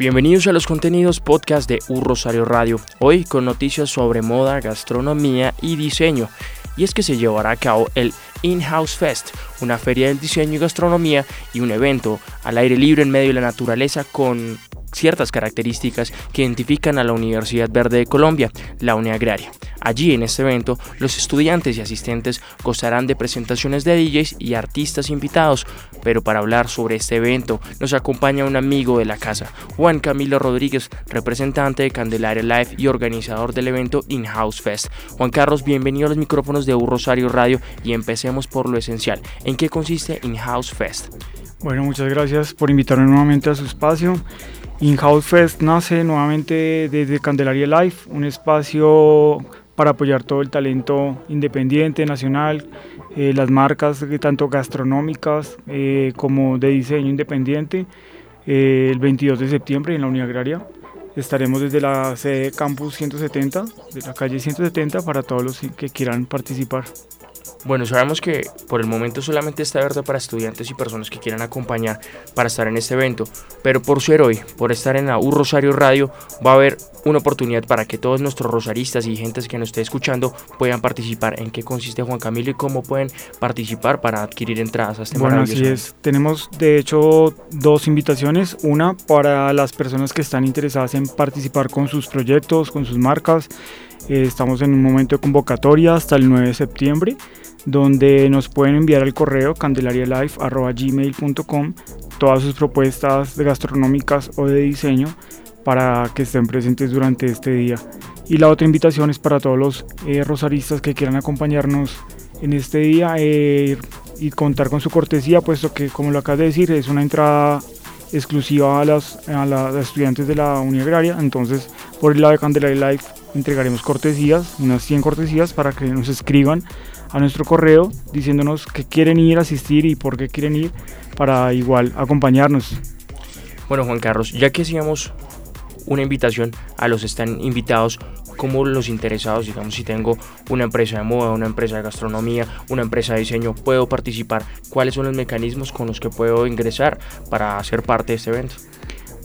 Bienvenidos a los contenidos podcast de Un Rosario Radio, hoy con noticias sobre moda, gastronomía y diseño. Y es que se llevará a cabo el In-House Fest, una feria del diseño y gastronomía y un evento al aire libre en medio de la naturaleza con ciertas características que identifican a la Universidad Verde de Colombia, la Agraria. Allí en este evento, los estudiantes y asistentes gozarán de presentaciones de DJs y artistas invitados, pero para hablar sobre este evento nos acompaña un amigo de la casa, Juan Camilo Rodríguez, representante de Candelaria Live y organizador del evento In-House Fest. Juan Carlos, bienvenido a los micrófonos de U Rosario Radio y empecemos por lo esencial. ¿En qué consiste In-House Fest? Bueno, muchas gracias por invitarme nuevamente a su espacio. In-House Fest nace nuevamente desde Candelaria Life, un espacio para apoyar todo el talento independiente, nacional, eh, las marcas tanto gastronómicas eh, como de diseño independiente. Eh, el 22 de septiembre en la Unidad Agraria estaremos desde la sede Campus 170, de la calle 170, para todos los que quieran participar. Bueno, sabemos que por el momento solamente está abierto para estudiantes y personas que quieran acompañar para estar en este evento, pero por ser hoy, por estar en la U Rosario Radio, va a haber una oportunidad para que todos nuestros rosaristas y gentes que nos esté escuchando puedan participar. ¿En qué consiste Juan Camilo y cómo pueden participar para adquirir entradas a este Bueno, así es. Tenemos de hecho dos invitaciones. Una para las personas que están interesadas en participar con sus proyectos, con sus marcas. Eh, estamos en un momento de convocatoria hasta el 9 de septiembre donde nos pueden enviar al correo candelarialife.gmail.com todas sus propuestas gastronómicas o de diseño para que estén presentes durante este día. Y la otra invitación es para todos los eh, rosaristas que quieran acompañarnos en este día eh, y contar con su cortesía, puesto que, como lo acabas de decir, es una entrada exclusiva a las, a las estudiantes de la Unidad Agraria. Entonces, por el lado de Candelaria Life, entregaremos cortesías, unas 100 cortesías para que nos escriban a nuestro correo diciéndonos que quieren ir a asistir y por qué quieren ir para igual acompañarnos. Bueno, Juan Carlos, ya que hacíamos una invitación a los están invitados como los interesados, digamos, si tengo una empresa de moda, una empresa de gastronomía, una empresa de diseño, puedo participar. ¿Cuáles son los mecanismos con los que puedo ingresar para ser parte de este evento?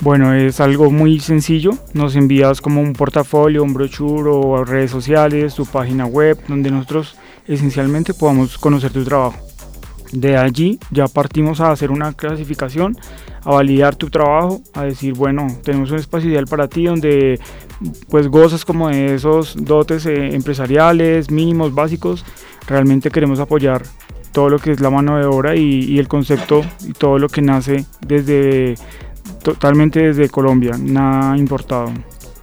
Bueno, es algo muy sencillo. Nos envías como un portafolio, un brochure o redes sociales, tu página web, donde nosotros esencialmente podamos conocer tu trabajo. De allí ya partimos a hacer una clasificación, a validar tu trabajo, a decir, bueno, tenemos un espacio ideal para ti donde pues gozas como de esos dotes eh, empresariales, mínimos, básicos. Realmente queremos apoyar todo lo que es la mano de obra y, y el concepto y todo lo que nace desde totalmente desde Colombia, nada importado.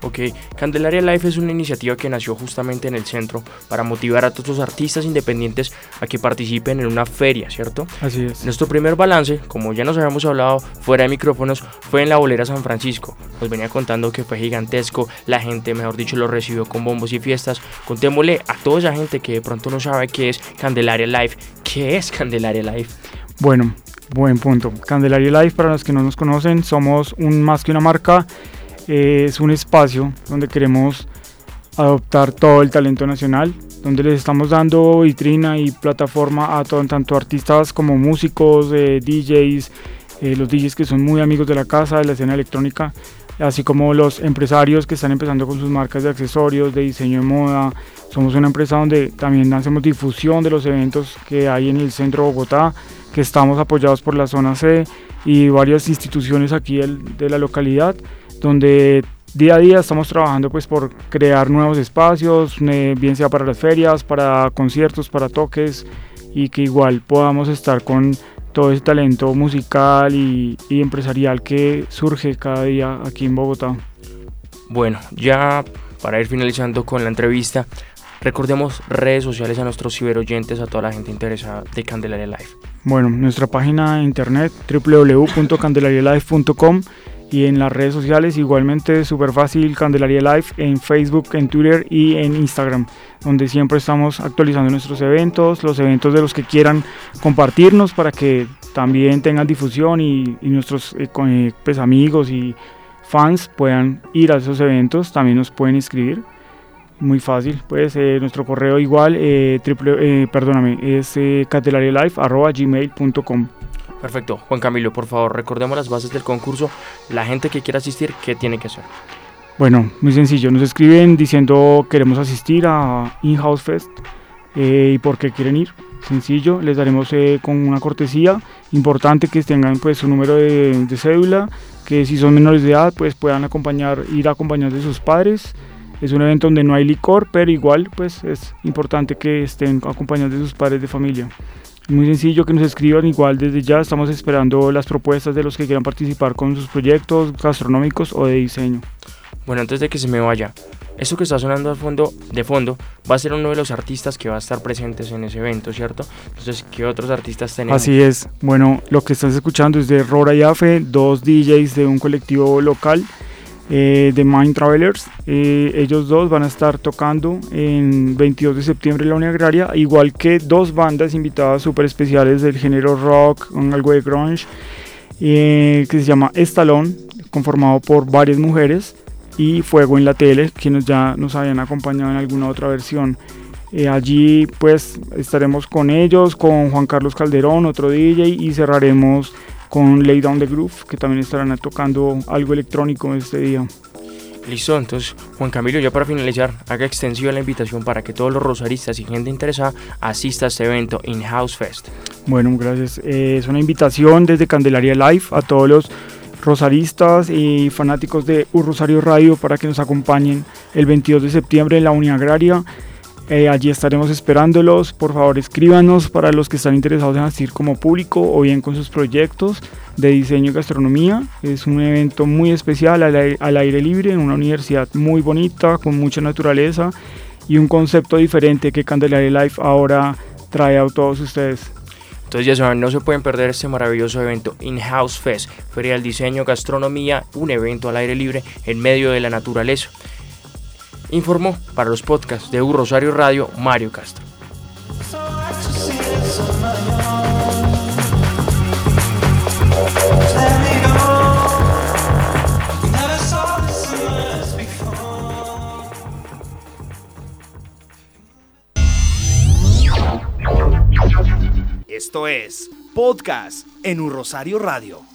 Ok, Candelaria Life es una iniciativa que nació justamente en el centro para motivar a todos los artistas independientes a que participen en una feria, ¿cierto? Así es. Nuestro primer balance, como ya nos habíamos hablado fuera de micrófonos, fue en la bolera San Francisco. Nos venía contando que fue gigantesco, la gente, mejor dicho, lo recibió con bombos y fiestas. Contémosle a toda esa gente que de pronto no sabe qué es Candelaria Life. ¿Qué es Candelaria Life? Bueno, buen punto. Candelaria Life, para los que no nos conocen, somos un más que una marca es un espacio donde queremos adoptar todo el talento nacional, donde les estamos dando vitrina y plataforma a todo, tanto artistas como músicos, eh, DJs, eh, los DJs que son muy amigos de la casa, de la escena electrónica, así como los empresarios que están empezando con sus marcas de accesorios, de diseño de moda. Somos una empresa donde también hacemos difusión de los eventos que hay en el centro de Bogotá, que estamos apoyados por la zona C y varias instituciones aquí de la localidad donde día a día estamos trabajando pues por crear nuevos espacios, bien sea para las ferias, para conciertos, para toques y que igual podamos estar con todo ese talento musical y, y empresarial que surge cada día aquí en Bogotá. Bueno, ya para ir finalizando con la entrevista, recordemos redes sociales a nuestros ciberoyentes, a toda la gente interesada de Candelaria Live. Bueno, nuestra página de internet www.candelarialife.com y en las redes sociales igualmente súper fácil Candelaria Live en Facebook, en Twitter y en Instagram donde siempre estamos actualizando nuestros eventos, los eventos de los que quieran compartirnos para que también tengan difusión y, nuestros eh, eh, pues, amigos y fans puedan ir a esos eventos, también nos pueden escribir. Muy fácil, pues eh, nuestro correo igual, triple, perdóname, es gmail.com Perfecto. Juan Camilo, por favor, recordemos las bases del concurso. La gente que quiera asistir, ¿qué tiene que hacer? Bueno, muy sencillo. Nos escriben diciendo queremos asistir a In-House Fest eh, y por qué quieren ir. Sencillo, les daremos eh, con una cortesía. Importante que tengan pues su número de, cédula, que si son menores de edad pues puedan acompañar, ir acompañados de sus padres. Es un evento donde no hay licor, pero igual pues es importante que estén acompañados de sus padres de familia. Muy sencillo que nos escriban, igual desde ya estamos esperando las propuestas de los que quieran participar con sus proyectos gastronómicos o de diseño. Bueno, antes de que se me vaya, esto que está sonando al fondo, de fondo va a ser uno de los artistas que va a estar presentes en ese evento, ¿cierto? Entonces, ¿qué otros artistas tenemos? Así es. Bueno, lo que estás escuchando es de Rora y Afe, dos DJs de un colectivo local eh, de Mind Travelers. Eh, ellos dos van a estar tocando en 22 de septiembre en la Unión Agraria, igual que dos bandas invitadas súper especiales del género rock, con algo de grunge, eh, que se llama Estalón, conformado por varias mujeres, y Fuego en la Tele, quienes ya nos habían acompañado en alguna otra versión. allí pues estaremos con ellos, con Juan Carlos Calderón, otro DJ, y cerraremos con Lay Down the Groove, que también estarán tocando algo electrónico este día. Listo, entonces Juan Camilo, ya para finalizar, haga extensiva la invitación para que todos los rosaristas y gente interesada asista a este evento In House Fest. Bueno, gracias. Eh, es una invitación desde Candelaria Live a todos los rosaristas y fanáticos de Un Rosario Radio para que nos acompañen el 22 de septiembre en la Unión Agraria. Eh, allí estaremos esperándolos. Por favor, escríbanos para los que están interesados en asistir como público o bien con sus proyectos de diseño y gastronomía. Es un evento muy especial al aire, libre en una universidad muy bonita, con mucha naturaleza y un concepto diferente que Candelaria Life ahora trae a todos ustedes. Entonces ya saben, no se pueden perder este maravilloso evento In-House Fest, Feria del Diseño, Gastronomía, un evento al aire libre en medio de la naturaleza. Informó para los podcasts de U Rosario Radio Mario Castro. Esto es Podcast en Un Rosario Radio.